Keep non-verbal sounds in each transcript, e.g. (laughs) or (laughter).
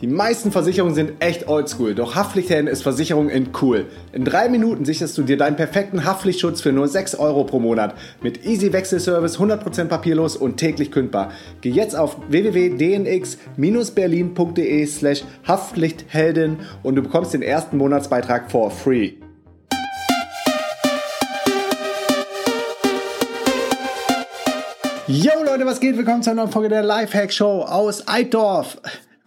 Die meisten Versicherungen sind echt oldschool, doch Haftpflichthelden ist Versicherung in cool. In drei Minuten sicherst du dir deinen perfekten Haftpflichtschutz für nur 6 Euro pro Monat. Mit Easy Wechselservice, 100% papierlos und täglich kündbar. Geh jetzt auf www.dnx-berlin.de slash Haftpflichthelden und du bekommst den ersten Monatsbeitrag for free. Yo Leute, was geht? Willkommen zu einer neuen Folge der Lifehack Show aus Eitdorf.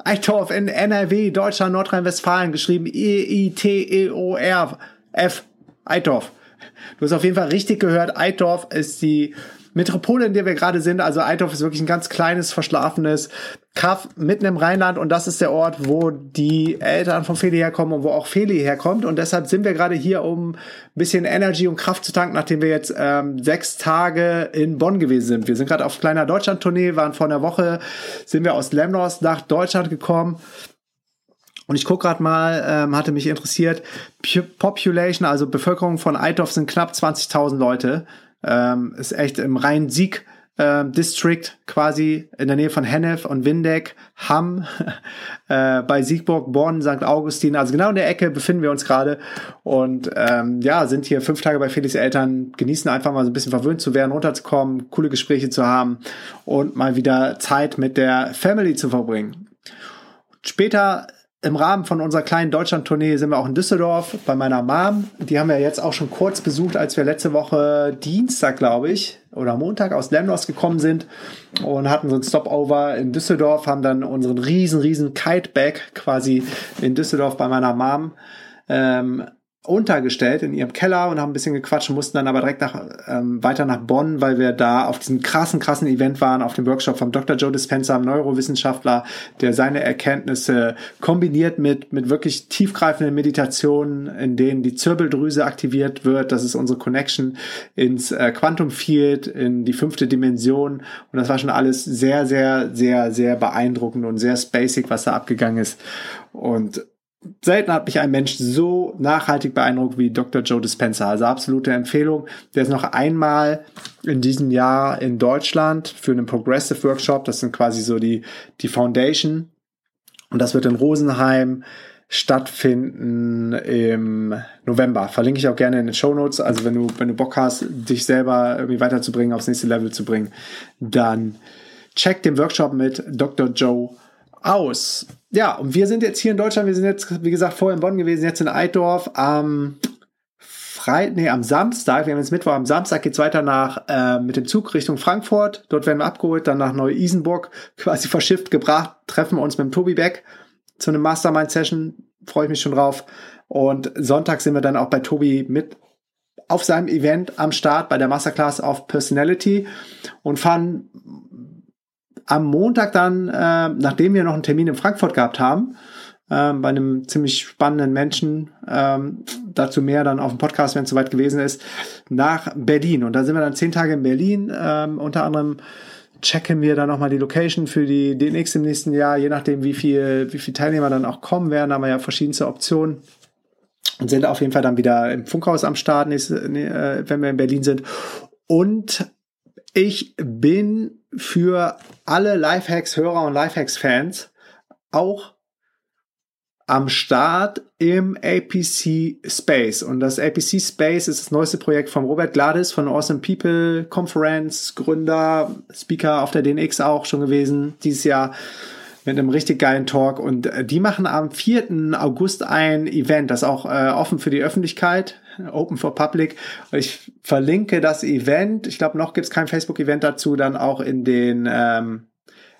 Eitorf in NRW, Deutschland, Nordrhein-Westfalen, geschrieben E-I-T-E-O-R-F. Eitorf. Du hast auf jeden Fall richtig gehört. Eitorf ist die Metropole, in der wir gerade sind. Also Eitorf ist wirklich ein ganz kleines, verschlafenes Kaff mitten im Rheinland und das ist der Ort, wo die Eltern von Feli herkommen und wo auch Feli herkommt. Und deshalb sind wir gerade hier, um ein bisschen Energy und Kraft zu tanken, nachdem wir jetzt ähm, sechs Tage in Bonn gewesen sind. Wir sind gerade auf kleiner Deutschland-Tournee, waren vor einer Woche, sind wir aus Lemnos nach Deutschland gekommen. Und ich gucke gerade mal, ähm, hatte mich interessiert, Population, also Bevölkerung von Eitorf sind knapp 20.000 Leute. Ähm, ist echt im Rhein-Sieg äh, District quasi in der Nähe von Hennef und Windeck, Hamm, (laughs) äh, bei Siegburg, Bonn, St. Augustin. Also genau in der Ecke befinden wir uns gerade und ähm, ja, sind hier fünf Tage bei Felix Eltern, genießen einfach mal so ein bisschen verwöhnt zu werden, runterzukommen, coole Gespräche zu haben und mal wieder Zeit mit der Family zu verbringen. Später im Rahmen von unserer kleinen Deutschland-Tournee sind wir auch in Düsseldorf bei meiner Mom. Die haben wir jetzt auch schon kurz besucht, als wir letzte Woche Dienstag, glaube ich, oder Montag aus Lemnos gekommen sind und hatten so ein Stopover in Düsseldorf, haben dann unseren riesen, riesen Kiteback quasi in Düsseldorf bei meiner Mom ähm, untergestellt in ihrem Keller und haben ein bisschen gequatscht und mussten dann aber direkt nach, ähm, weiter nach Bonn, weil wir da auf diesem krassen, krassen Event waren, auf dem Workshop vom Dr. Joe Dispenza, einem Neurowissenschaftler, der seine Erkenntnisse kombiniert mit, mit wirklich tiefgreifenden Meditationen, in denen die Zirbeldrüse aktiviert wird. Das ist unsere Connection ins äh, Quantum Field, in die fünfte Dimension. Und das war schon alles sehr, sehr, sehr, sehr beeindruckend und sehr spacig, was da abgegangen ist. Und selten hat mich ein Mensch so nachhaltig beeindruckt wie Dr. Joe Dispenza. Also absolute Empfehlung. Der ist noch einmal in diesem Jahr in Deutschland für einen Progressive Workshop. Das sind quasi so die, die Foundation. Und das wird in Rosenheim stattfinden im November. Verlinke ich auch gerne in den Show Notes. Also wenn du, wenn du Bock hast, dich selber irgendwie weiterzubringen, aufs nächste Level zu bringen, dann check den Workshop mit Dr. Joe aus. Ja, und wir sind jetzt hier in Deutschland. Wir sind jetzt, wie gesagt, vorher in Bonn gewesen, jetzt in Eitdorf am Freitag, nee, am Samstag. Wir haben jetzt Mittwoch. Am Samstag geht's weiter nach äh, mit dem Zug Richtung Frankfurt. Dort werden wir abgeholt, dann nach Neu-Isenburg (laughs) quasi verschifft gebracht. Treffen uns mit dem Tobi Beck zu einem Mastermind-Session. Freue ich mich schon drauf. Und Sonntag sind wir dann auch bei Tobi mit auf seinem Event am Start bei der Masterclass of Personality und fahren am Montag dann, äh, nachdem wir noch einen Termin in Frankfurt gehabt haben, äh, bei einem ziemlich spannenden Menschen, ähm, dazu mehr dann auf dem Podcast, wenn es soweit gewesen ist, nach Berlin. Und da sind wir dann zehn Tage in Berlin, ähm, unter anderem checken wir dann nochmal die Location für die DNX im nächsten Jahr, je nachdem, wie viel, wie viel Teilnehmer dann auch kommen werden, haben wir ja verschiedenste Optionen und sind auf jeden Fall dann wieder im Funkhaus am Start, äh, wenn wir in Berlin sind. Und ich bin für alle Lifehacks-Hörer und Lifehacks-Fans auch am Start im APC Space. Und das APC Space ist das neueste Projekt von Robert Gladys von Awesome People Conference, Gründer, Speaker auf der DNX auch schon gewesen dieses Jahr mit einem richtig geilen Talk. Und äh, die machen am 4. August ein Event, das auch äh, offen für die Öffentlichkeit, Open for Public. Ich verlinke das Event. Ich glaube, noch gibt es kein Facebook-Event dazu, dann auch in den ähm,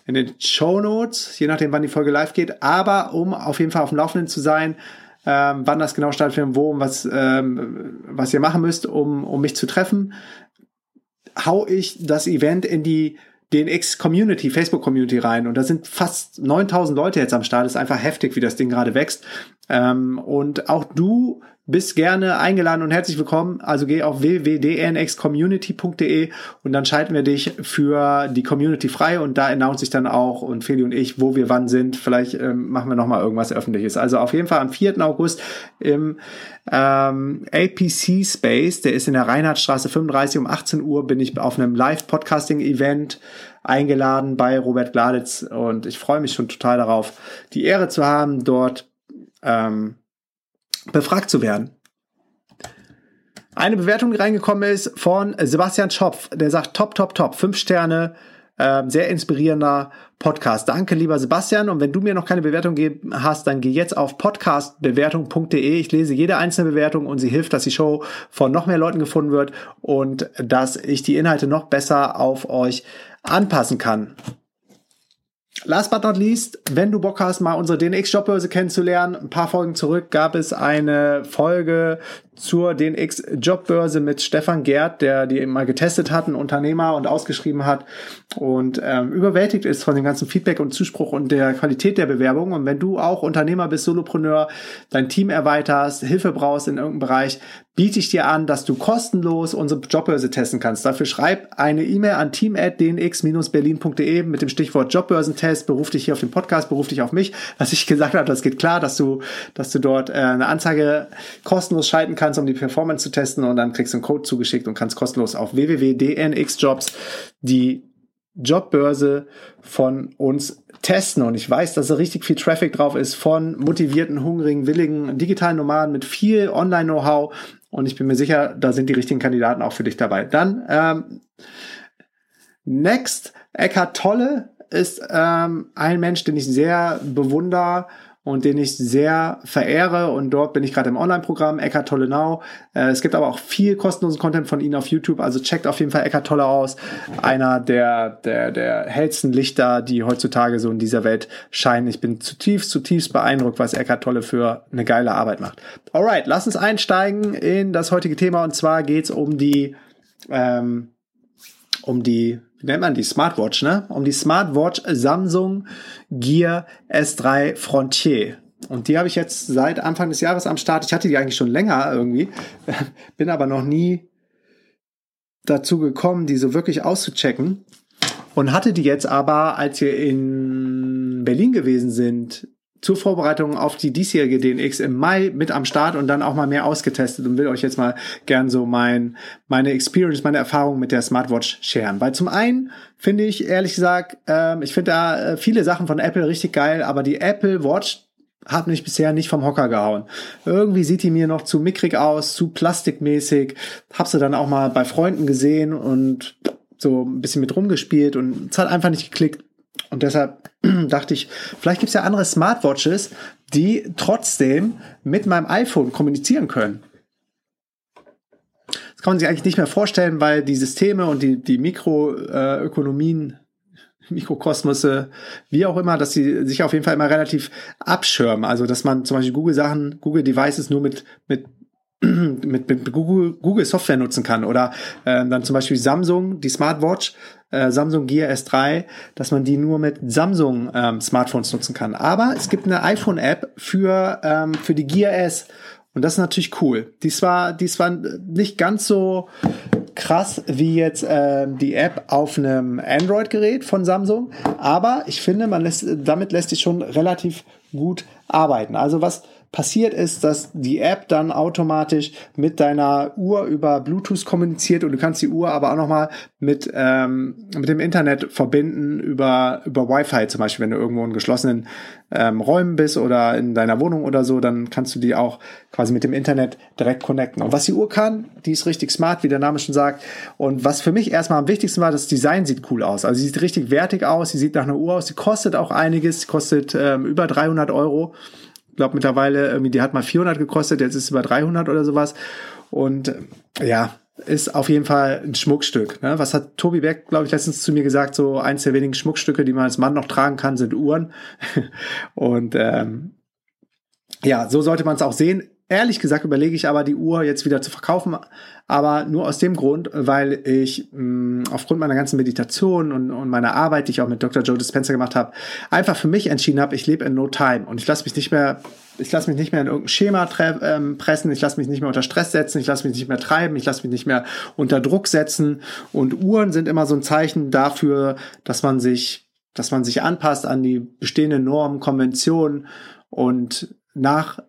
in den Show Notes, je nachdem, wann die Folge live geht. Aber um auf jeden Fall auf dem Laufenden zu sein, ähm, wann das genau stattfindet, wo und was, ähm, was ihr machen müsst, um, um mich zu treffen, hau ich das Event in die DNX Community, Facebook Community rein und da sind fast 9000 Leute jetzt am Start. Das ist einfach heftig, wie das Ding gerade wächst. Ähm, und auch du bist gerne eingeladen und herzlich willkommen. Also geh auf www.dnxcommunity.de und dann schalten wir dich für die Community frei und da announce ich dann auch und Feli und ich, wo wir wann sind. Vielleicht ähm, machen wir nochmal irgendwas öffentliches. Also auf jeden Fall am 4. August im ähm, APC Space, der ist in der Reinhardtstraße 35 um 18 Uhr, bin ich auf einem Live-Podcasting-Event eingeladen bei Robert Gladitz und ich freue mich schon total darauf, die Ehre zu haben, dort ähm, befragt zu werden. Eine Bewertung, die reingekommen ist von Sebastian Schopf, der sagt top, top, top, fünf Sterne, äh, sehr inspirierender Podcast. Danke, lieber Sebastian. Und wenn du mir noch keine Bewertung gegeben hast, dann geh jetzt auf podcastbewertung.de. Ich lese jede einzelne Bewertung und sie hilft, dass die Show von noch mehr Leuten gefunden wird und dass ich die Inhalte noch besser auf euch anpassen kann. Last but not least, wenn du Bock hast, mal unsere DNX-Jobbörse kennenzulernen, ein paar Folgen zurück gab es eine Folge zur DNX-Jobbörse mit Stefan Gerd, der die mal getestet hat, ein Unternehmer und ausgeschrieben hat und ähm, überwältigt ist von dem ganzen Feedback und Zuspruch und der Qualität der Bewerbung. Und wenn du auch Unternehmer bist, Solopreneur, dein Team erweiterst, Hilfe brauchst in irgendeinem Bereich, biete ich dir an, dass du kostenlos unsere Jobbörse testen kannst. Dafür schreib eine E-Mail an team@dnx-berlin.de mit dem Stichwort Jobbörsentest, beruf dich hier auf den Podcast, beruf dich auf mich. Was ich gesagt habe, das geht klar, dass du, dass du dort äh, eine Anzeige kostenlos schalten kannst, um die Performance zu testen und dann kriegst du einen Code zugeschickt und kannst kostenlos auf www.dnxjobs die Jobbörse von uns testen. Und ich weiß, dass da richtig viel Traffic drauf ist von motivierten, hungrigen, willigen digitalen Nomaden mit viel Online-Know-how. Und ich bin mir sicher, da sind die richtigen Kandidaten auch für dich dabei. Dann ähm, next, Eckhart Tolle ist ähm, ein Mensch, den ich sehr bewundere und den ich sehr verehre. Und dort bin ich gerade im Online-Programm Eckart Tolle Now. Äh, es gibt aber auch viel kostenlosen Content von ihnen auf YouTube. Also checkt auf jeden Fall Eckart Tolle aus. Einer der, der, der hellsten Lichter, die heutzutage so in dieser Welt scheinen. Ich bin zutiefst, zutiefst beeindruckt, was Eckart Tolle für eine geile Arbeit macht. Alright, lass uns einsteigen in das heutige Thema. Und zwar geht's um die, ähm, um die wie nennt man die Smartwatch, ne? Um die Smartwatch Samsung Gear S3 Frontier. Und die habe ich jetzt seit Anfang des Jahres am Start. Ich hatte die eigentlich schon länger irgendwie, (laughs) bin aber noch nie dazu gekommen, die so wirklich auszuchecken. Und hatte die jetzt aber, als wir in Berlin gewesen sind, zur Vorbereitung auf die diesjährige DNX im Mai mit am Start und dann auch mal mehr ausgetestet und will euch jetzt mal gern so mein, meine Experience, meine Erfahrung mit der Smartwatch sharen. Weil zum einen finde ich, ehrlich gesagt, ähm, ich finde da äh, viele Sachen von Apple richtig geil, aber die Apple Watch hat mich bisher nicht vom Hocker gehauen. Irgendwie sieht die mir noch zu mickrig aus, zu plastikmäßig. Hab sie dann auch mal bei Freunden gesehen und so ein bisschen mit rumgespielt und es hat einfach nicht geklickt. Und deshalb (clears throat) dachte ich, vielleicht gibt es ja andere Smartwatches, die trotzdem mit meinem iPhone kommunizieren können. Das kann man sich eigentlich nicht mehr vorstellen, weil die Systeme und die, die Mikroökonomien, (laughs) Mikrokosmose, wie auch immer, dass sie sich auf jeden Fall immer relativ abschirmen. Also, dass man zum Beispiel Google-Sachen, Google-Devices nur mit, mit (clears throat) mit, mit Google, Google Software nutzen kann oder äh, dann zum Beispiel Samsung, die Smartwatch, äh, Samsung Gear S3, dass man die nur mit Samsung ähm, Smartphones nutzen kann. Aber es gibt eine iPhone-App für, ähm, für die Gear S und das ist natürlich cool. Die war, die war nicht ganz so krass wie jetzt äh, die App auf einem Android-Gerät von Samsung, aber ich finde, man lässt, damit lässt sich schon relativ gut arbeiten. Also was passiert ist, dass die App dann automatisch mit deiner Uhr über Bluetooth kommuniziert und du kannst die Uhr aber auch nochmal mit, ähm, mit dem Internet verbinden über, über Wi-Fi zum Beispiel, wenn du irgendwo in geschlossenen ähm, Räumen bist oder in deiner Wohnung oder so, dann kannst du die auch quasi mit dem Internet direkt connecten. Und was die Uhr kann, die ist richtig smart, wie der Name schon sagt. Und was für mich erstmal am wichtigsten war, das Design sieht cool aus. Also sie sieht richtig wertig aus, sie sieht nach einer Uhr aus, sie kostet auch einiges, sie kostet ähm, über 300 Euro glaube mittlerweile, die hat mal 400 gekostet, jetzt ist es über 300 oder sowas. Und äh, ja, ist auf jeden Fall ein Schmuckstück. Ne? Was hat Tobi Beck, glaube ich, letztens zu mir gesagt? So eins der wenigen Schmuckstücke, die man als Mann noch tragen kann, sind Uhren. (laughs) Und ähm, ja, so sollte man es auch sehen. Ehrlich gesagt überlege ich aber, die Uhr jetzt wieder zu verkaufen, aber nur aus dem Grund, weil ich mh, mm, aufgrund meiner ganzen Meditation und, und meiner Arbeit, die ich auch mit Dr. Joe Dispenza gemacht habe, einfach für mich entschieden habe, ich lebe in No Time und ich lasse mich nicht mehr ich lasse mich nicht mehr in irgendein Schema ähm, pressen, ich lasse mich nicht mehr unter Stress setzen, ich lasse mich nicht mehr treiben, ich lasse mich nicht mehr unter Druck setzen. Und Uhren sind immer so ein Zeichen dafür, dass man sich, dass man sich anpasst an die bestehenden Normen, Konventionen und nach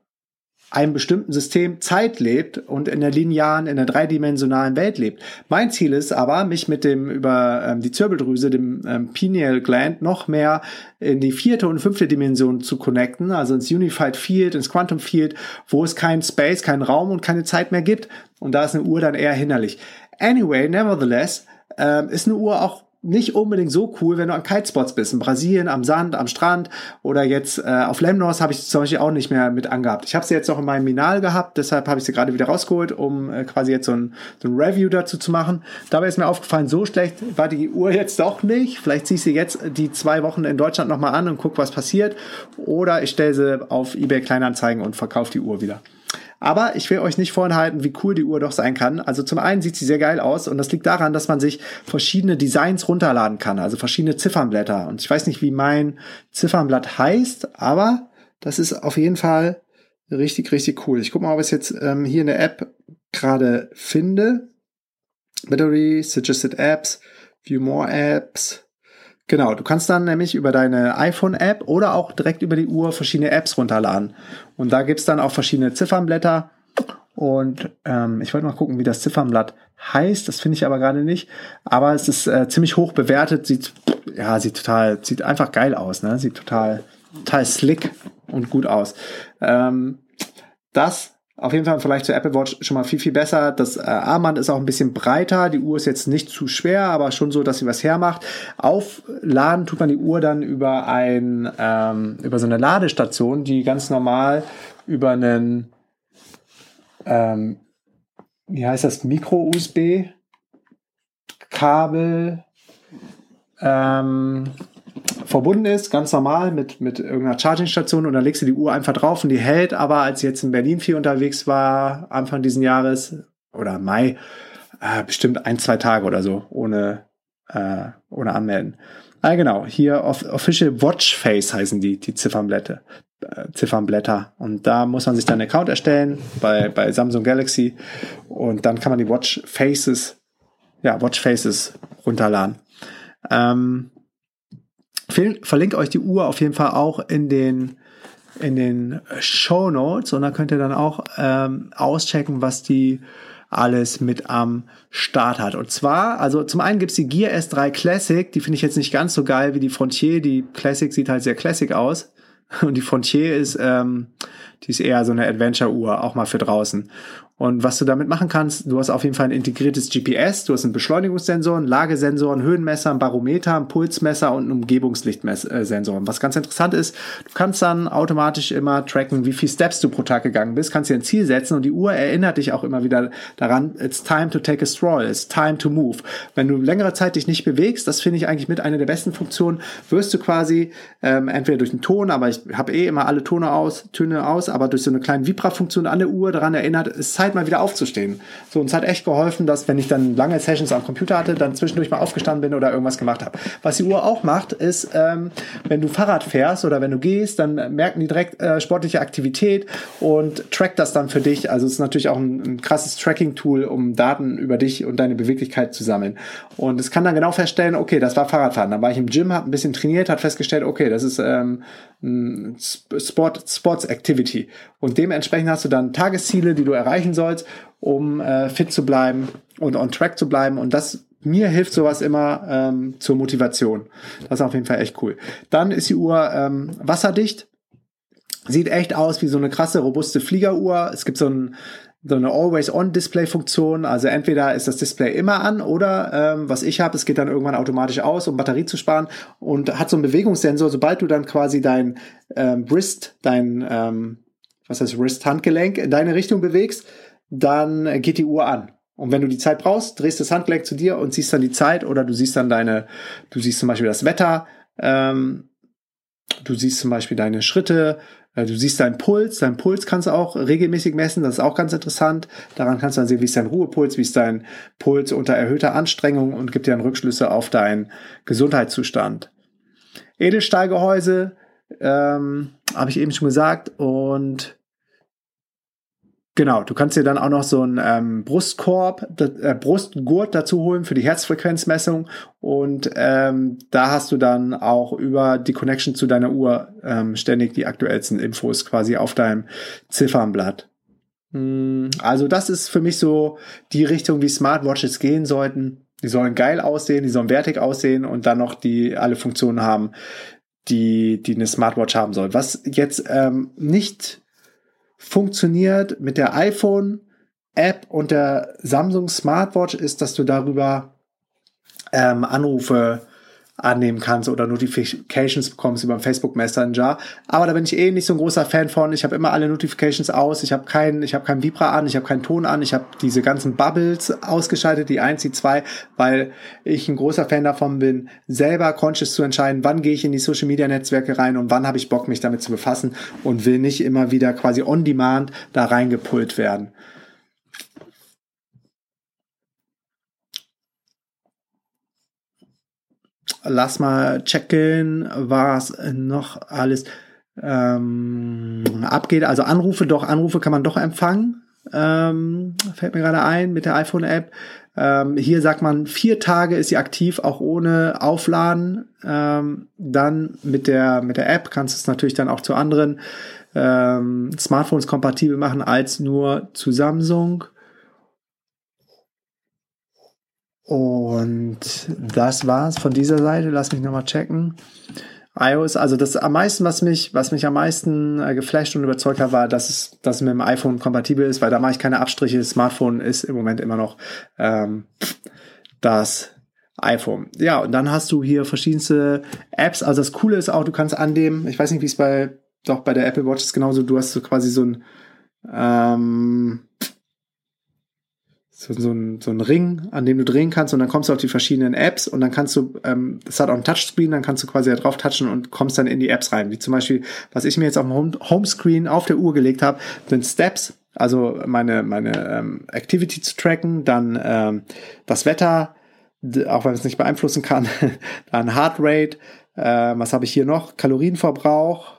einem bestimmten System Zeit lebt und in der linearen, in der dreidimensionalen Welt lebt. Mein Ziel ist aber, mich mit dem über ähm, die Zirbeldrüse, dem ähm, Pineal Gland, noch mehr in die vierte und fünfte Dimension zu connecten, also ins Unified Field, ins Quantum Field, wo es keinen Space, keinen Raum und keine Zeit mehr gibt. Und da ist eine Uhr dann eher hinderlich. Anyway, nevertheless, ähm, ist eine Uhr auch nicht unbedingt so cool, wenn du an Kitespots bist. In Brasilien, am Sand, am Strand oder jetzt äh, auf Lemnos habe ich zum Beispiel auch nicht mehr mit angehabt. Ich habe sie jetzt noch in meinem Minal gehabt, deshalb habe ich sie gerade wieder rausgeholt, um äh, quasi jetzt so ein, so ein Review dazu zu machen. Dabei ist mir aufgefallen, so schlecht war die Uhr jetzt doch nicht. Vielleicht ziehe ich sie jetzt die zwei Wochen in Deutschland nochmal an und guck, was passiert. Oder ich stelle sie auf eBay Kleinanzeigen und verkaufe die Uhr wieder. Aber ich will euch nicht vorenthalten, wie cool die Uhr doch sein kann. Also zum einen sieht sie sehr geil aus und das liegt daran, dass man sich verschiedene Designs runterladen kann, also verschiedene Ziffernblätter. Und ich weiß nicht, wie mein Ziffernblatt heißt, aber das ist auf jeden Fall richtig, richtig cool. Ich gucke mal, ob ich es jetzt ähm, hier in der App gerade finde. Battery, Suggested Apps, View More Apps, Genau, du kannst dann nämlich über deine iPhone-App oder auch direkt über die Uhr verschiedene Apps runterladen. Und da gibt's dann auch verschiedene Ziffernblätter. Und ähm, ich wollte mal gucken, wie das Ziffernblatt heißt. Das finde ich aber gerade nicht. Aber es ist äh, ziemlich hoch bewertet. Sieht, ja, sieht total, sieht einfach geil aus. Ne? Sieht total, total slick und gut aus. Ähm, das auf jeden Fall vielleicht zur Apple Watch schon mal viel, viel besser. Das äh, Armband ist auch ein bisschen breiter. Die Uhr ist jetzt nicht zu schwer, aber schon so, dass sie was hermacht. Aufladen tut man die Uhr dann über ein, ähm, über so eine Ladestation, die ganz normal über einen, ähm, wie heißt das, Micro-USB Kabel, ähm, verbunden ist, ganz normal mit, mit irgendeiner Chargingstation und dann legst du die Uhr einfach drauf und die hält, aber als ich jetzt in Berlin viel unterwegs war, Anfang diesen Jahres oder Mai, äh, bestimmt ein, zwei Tage oder so, ohne, äh, ohne Anmelden. Ah, genau, hier Official Watch Face heißen die, die Ziffernblätter. Äh, Ziffernblätter. Und da muss man sich dann einen Account erstellen bei, bei Samsung Galaxy und dann kann man die Watch Faces, ja, Watch Faces runterladen. Ähm, verlinke euch die Uhr auf jeden Fall auch in den in den Show Notes und da könnt ihr dann auch ähm, auschecken, was die alles mit am Start hat. Und zwar, also zum einen gibt's die Gear S3 Classic, die finde ich jetzt nicht ganz so geil wie die Frontier. Die Classic sieht halt sehr Classic aus. Und die Frontier ist, ähm, die ist eher so eine Adventure-Uhr, auch mal für draußen. Und was du damit machen kannst, du hast auf jeden Fall ein integriertes GPS, du hast einen Beschleunigungssensor, einen Lagesensor, einen Höhenmesser, einen Barometer, einen Pulsmesser und einen Umgebungslichtsensor. Was ganz interessant ist, du kannst dann automatisch immer tracken, wie viel Steps du pro Tag gegangen bist, kannst dir ein Ziel setzen und die Uhr erinnert dich auch immer wieder daran, it's time to take a stroll, it's time to move. Wenn du längere Zeit dich nicht bewegst, das finde ich eigentlich mit einer der besten Funktionen, wirst du quasi ähm, entweder durch einen Ton, aber ich habe eh immer alle Tone aus, Töne aus, aber durch so eine kleine Vibra-Funktion an der Uhr daran erinnert, es Zeit, mal wieder aufzustehen. So, uns hat echt geholfen, dass wenn ich dann lange Sessions am Computer hatte, dann zwischendurch mal aufgestanden bin oder irgendwas gemacht habe. Was die Uhr auch macht, ist, ähm, wenn du Fahrrad fährst oder wenn du gehst, dann merken die direkt äh, sportliche Aktivität und trackt das dann für dich. Also es ist natürlich auch ein, ein krasses Tracking-Tool, um Daten über dich und deine Beweglichkeit zu sammeln. Und es kann dann genau feststellen, okay, das war Fahrradfahren. Dann war ich im Gym, habe ein bisschen trainiert, hat festgestellt, okay, das ist ähm, Sport, Sports Activity. Und dementsprechend hast du dann Tagesziele, die du erreichen sollst, um äh, fit zu bleiben und on track zu bleiben. Und das mir hilft sowas immer ähm, zur Motivation. Das ist auf jeden Fall echt cool. Dann ist die Uhr ähm, wasserdicht. Sieht echt aus wie so eine krasse, robuste Fliegeruhr. Es gibt so ein so eine Always-On-Display-Funktion. Also entweder ist das Display immer an oder ähm, was ich habe, es geht dann irgendwann automatisch aus, um Batterie zu sparen und hat so einen Bewegungssensor. Sobald du dann quasi dein ähm, Wrist, dein ähm, was heißt Wrist-Handgelenk in deine Richtung bewegst, dann geht die Uhr an. Und wenn du die Zeit brauchst, drehst das Handgelenk zu dir und siehst dann die Zeit oder du siehst dann deine, du siehst zum Beispiel das Wetter, ähm, du siehst zum Beispiel deine Schritte, Äh, du siehst deinen Puls, deinen Puls kannst du auch regelmäßig messen, das ist auch ganz interessant. Daran kannst du dann sehen, wie ist dein Ruhepuls, wie ist dein Puls unter erhöhter Anstrengung und gibt dir dann Rückschlüsse auf deinen Gesundheitszustand. Edelstahlgehäuse, ähm, habe ich eben schon gesagt, und Genau, du kannst dir dann auch noch so einen ähm, Brustkorb, äh, Brustgurt dazu holen für die Herzfrequenzmessung und ähm, da hast du dann auch über die Connection zu deiner Uhr ähm, ständig die aktuellsten Infos quasi auf deinem Ziffernblatt. Mm, also das ist für mich so die Richtung, wie Smartwatches gehen sollten. Die sollen geil aussehen, die sollen wertig aussehen und dann noch die alle Funktionen haben, die die eine Smartwatch haben soll. Was jetzt ähm, nicht funktioniert mit der iPhone App und der Samsung Smartwatch ist, dass du darüber ähm, Anrufe annehmen kannst oder Notifications bekommst über Facebook Messenger. Aber da bin ich eh nicht so ein großer Fan von. Ich habe immer alle Notifications aus. Ich habe keinen, ich habe keinen Vibra an, ich habe keinen Ton an. Ich habe diese ganzen Bubbles ausgeschaltet, die eins, die zwei, weil ich ein großer Fan davon bin, selber conscious zu entscheiden, wann gehe ich in die Social Media Netzwerke rein und wann habe ich Bock, mich damit zu befassen und will nicht immer wieder quasi on demand da reingepult werden. Lass mal checken, was noch alles ähm, abgeht. Also Anrufe, doch, Anrufe kann man doch empfangen. Ähm, fällt mir gerade ein mit der iPhone-App. Ähm, hier sagt man, vier Tage ist sie aktiv, auch ohne Aufladen. Ähm, dann mit der, mit der App kannst du es natürlich dann auch zu anderen ähm, Smartphones kompatibel machen als nur zu Samsung. Und das war's von dieser Seite. Lass mich nochmal checken. iOS, also das am meisten, was mich, was mich am meisten äh, geflasht und überzeugt hat, war, dass es, dass es mit dem iPhone kompatibel ist, weil da mache ich keine Abstriche. Das Smartphone ist im Moment immer noch ähm, das iPhone. Ja, und dann hast du hier verschiedenste Apps. Also das Coole ist auch, du kannst an dem, ich weiß nicht, wie es bei, doch bei der Apple Watch ist genauso, du hast so quasi so ein ähm, so, so, ein, so ein Ring, an dem du drehen kannst und dann kommst du auf die verschiedenen Apps und dann kannst du, ähm, das hat auch ein Touchscreen, dann kannst du quasi da drauf touchen und kommst dann in die Apps rein. Wie zum Beispiel, was ich mir jetzt auf dem Homescreen auf der Uhr gelegt habe, sind Steps, also meine, meine ähm, Activity zu tracken, dann ähm, das Wetter, auch wenn es nicht beeinflussen kann, (laughs) dann Heartrate, äh, was habe ich hier noch? Kalorienverbrauch,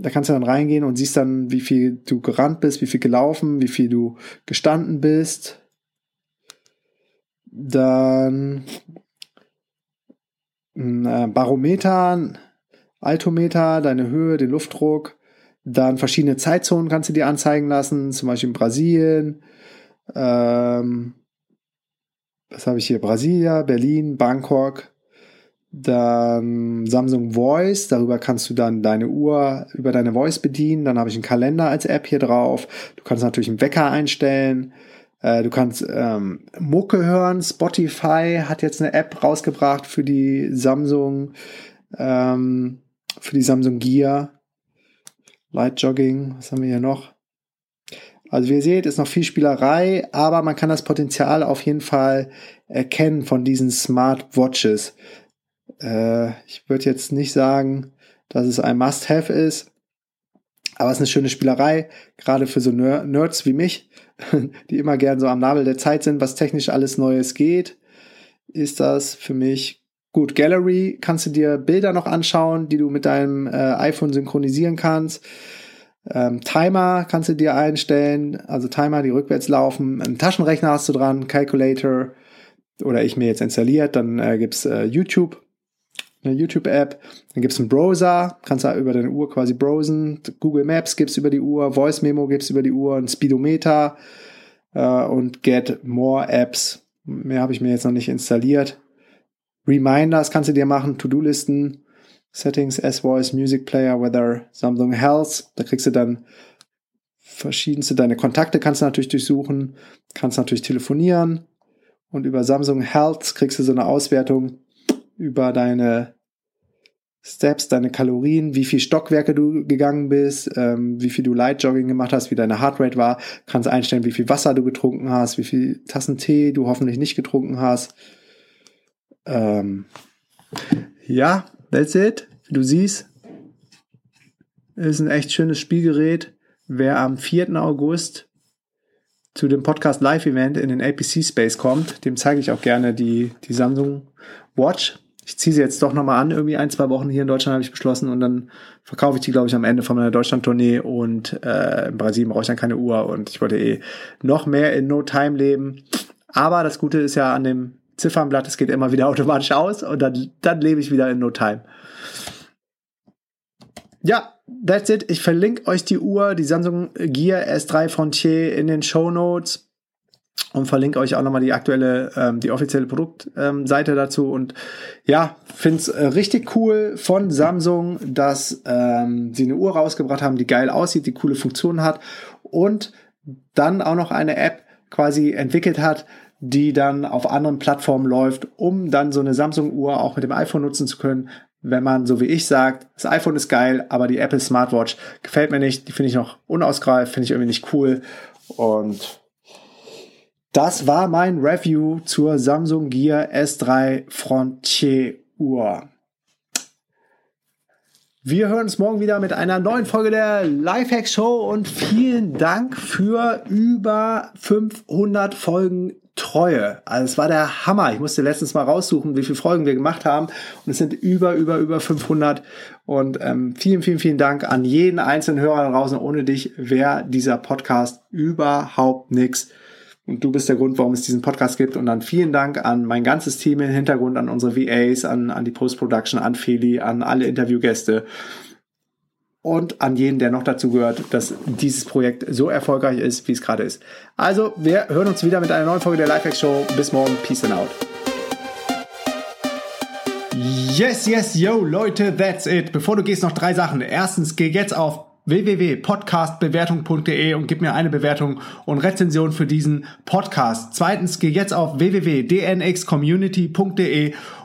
da kannst du dann reingehen und siehst dann, wie viel du gerannt bist, wie viel gelaufen, wie viel du gestanden bist. Dann ein äh, Barometer, Altometer, deine Höhe, den Luftdruck. Dann verschiedene Zeitzonen kannst du dir anzeigen lassen, zum Beispiel in Brasilien. Ähm, was habe ich hier? Brasilia, Berlin, Bangkok, dann Samsung Voice, darüber kannst du dann deine Uhr über deine Voice bedienen. Dann habe ich einen Kalender als App hier drauf. Du kannst natürlich einen Wecker einstellen. Äh, du kannst ähm, Mucke hören. Spotify hat jetzt eine App rausgebracht für die Samsung, ähm, für die Samsung Gear. Light Jogging, was haben wir hier noch? Also wie ihr seht, ist noch viel Spielerei, aber man kann das Potenzial auf jeden Fall erkennen von diesen Smart Watches. Äh, ich würde jetzt nicht sagen, dass es ein Must-Have ist, aber es ist eine schöne Spielerei, gerade für so Nerds wie mich, (laughs) die immer gern so am Nabel der Zeit sind, was technisch alles Neues geht, ist das für mich gut. Gallery kannst du dir Bilder noch anschauen, die du mit deinem äh, iPhone synchronisieren kannst. Ähm, Timer kannst du dir einstellen, also Timer, die rückwärts laufen. Einen Taschenrechner hast du dran, Calculator oder ich mir jetzt installiert. Dann äh, gibt's äh, YouTube eine YouTube-App. Dann gibt es einen Browser, kannst du über deine Uhr quasi browsen. Google Maps gibt's über die Uhr, Voice Memo gibt's über die Uhr, ein Speedometer äh, und Get More Apps. Mehr habe ich mir jetzt noch nicht installiert. Reminders kannst du dir machen, To-Do-Listen, Settings, S-Voice, Music Player, Weather, Samsung Health. Da kriegst du dann verschiedenste, deine Kontakte kannst du natürlich durchsuchen, kannst natürlich telefonieren und über Samsung Health kriegst du so eine Auswertung, über deine Steps, deine Kalorien, wie viel Stockwerke du gegangen bist, ähm, wie viel du Light Jogging gemacht hast, wie deine Heartrate war, kannst einstellen, wie viel Wasser du getrunken hast, wie viel Tassen Tee du hoffentlich nicht getrunken hast. Ähm, ja, that's it. Wie du siehst, ist ein echt schönes Spielgerät. Wer am 4. August zu dem Podcast Live Event in den APC Space kommt, dem zeige ich auch gerne die, die Samsung Watch. Ich ziehe sie jetzt doch nochmal an, irgendwie ein, zwei Wochen hier in Deutschland habe ich beschlossen und dann verkaufe ich die, glaube ich, am Ende von meiner Deutschland-Tournee und äh, in Brasilien brauche ich dann keine Uhr und ich wollte eh noch mehr in No Time leben. Aber das Gute ist ja an dem Ziffernblatt, es geht immer wieder automatisch aus und dann, dann lebe ich wieder in No Time. Ja, that's it. Ich verlinke euch die Uhr, die Samsung Gear S3 Frontier in den Show Notes und verlinke euch auch nochmal die aktuelle, ähm, die offizielle Produktseite ähm, dazu. Und ja, finde es äh, richtig cool von Samsung, dass ähm, sie eine Uhr rausgebracht haben, die geil aussieht, die coole Funktionen hat und dann auch noch eine App quasi entwickelt hat, die dann auf anderen Plattformen läuft, um dann so eine Samsung-Uhr auch mit dem iPhone nutzen zu können, wenn man, so wie ich sagt, das iPhone ist geil, aber die Apple Smartwatch gefällt mir nicht, die finde ich noch unausgereift, finde ich irgendwie nicht cool. Und das war mein Review zur Samsung Gear S3 Frontier Uhr. Wir hören uns morgen wieder mit einer neuen Folge der Lifehack Show und vielen Dank für über 500 Folgen Treue. Also es war der Hammer. Ich musste letztens mal raussuchen, wie viele Folgen wir gemacht haben. Und es sind über, über, über 500. Und ähm, vielen, vielen, vielen Dank an jeden einzelnen Hörer da draußen. Ohne dich wäre dieser Podcast überhaupt nichts. Und du bist der Grund, warum es diesen Podcast gibt. Und dann vielen Dank an mein ganzes Team im Hintergrund, an unsere VAs, an, an die Post-Production, an Feli, an alle Interviewgäste und an jeden, der noch dazu gehört, dass dieses Projekt so erfolgreich ist, wie es gerade ist. Also, wir hören uns wieder mit einer neuen Folge der Lifehack Show. Bis morgen. Peace and out. Yes, yes, yo, Leute, that's it. Bevor du gehst, noch drei Sachen. Erstens, geh jetzt auf www.podcastbewertung.de und gib mir eine Bewertung und Rezension für diesen Podcast. Zweitens, geh jetzt auf www.dnxcommunity.de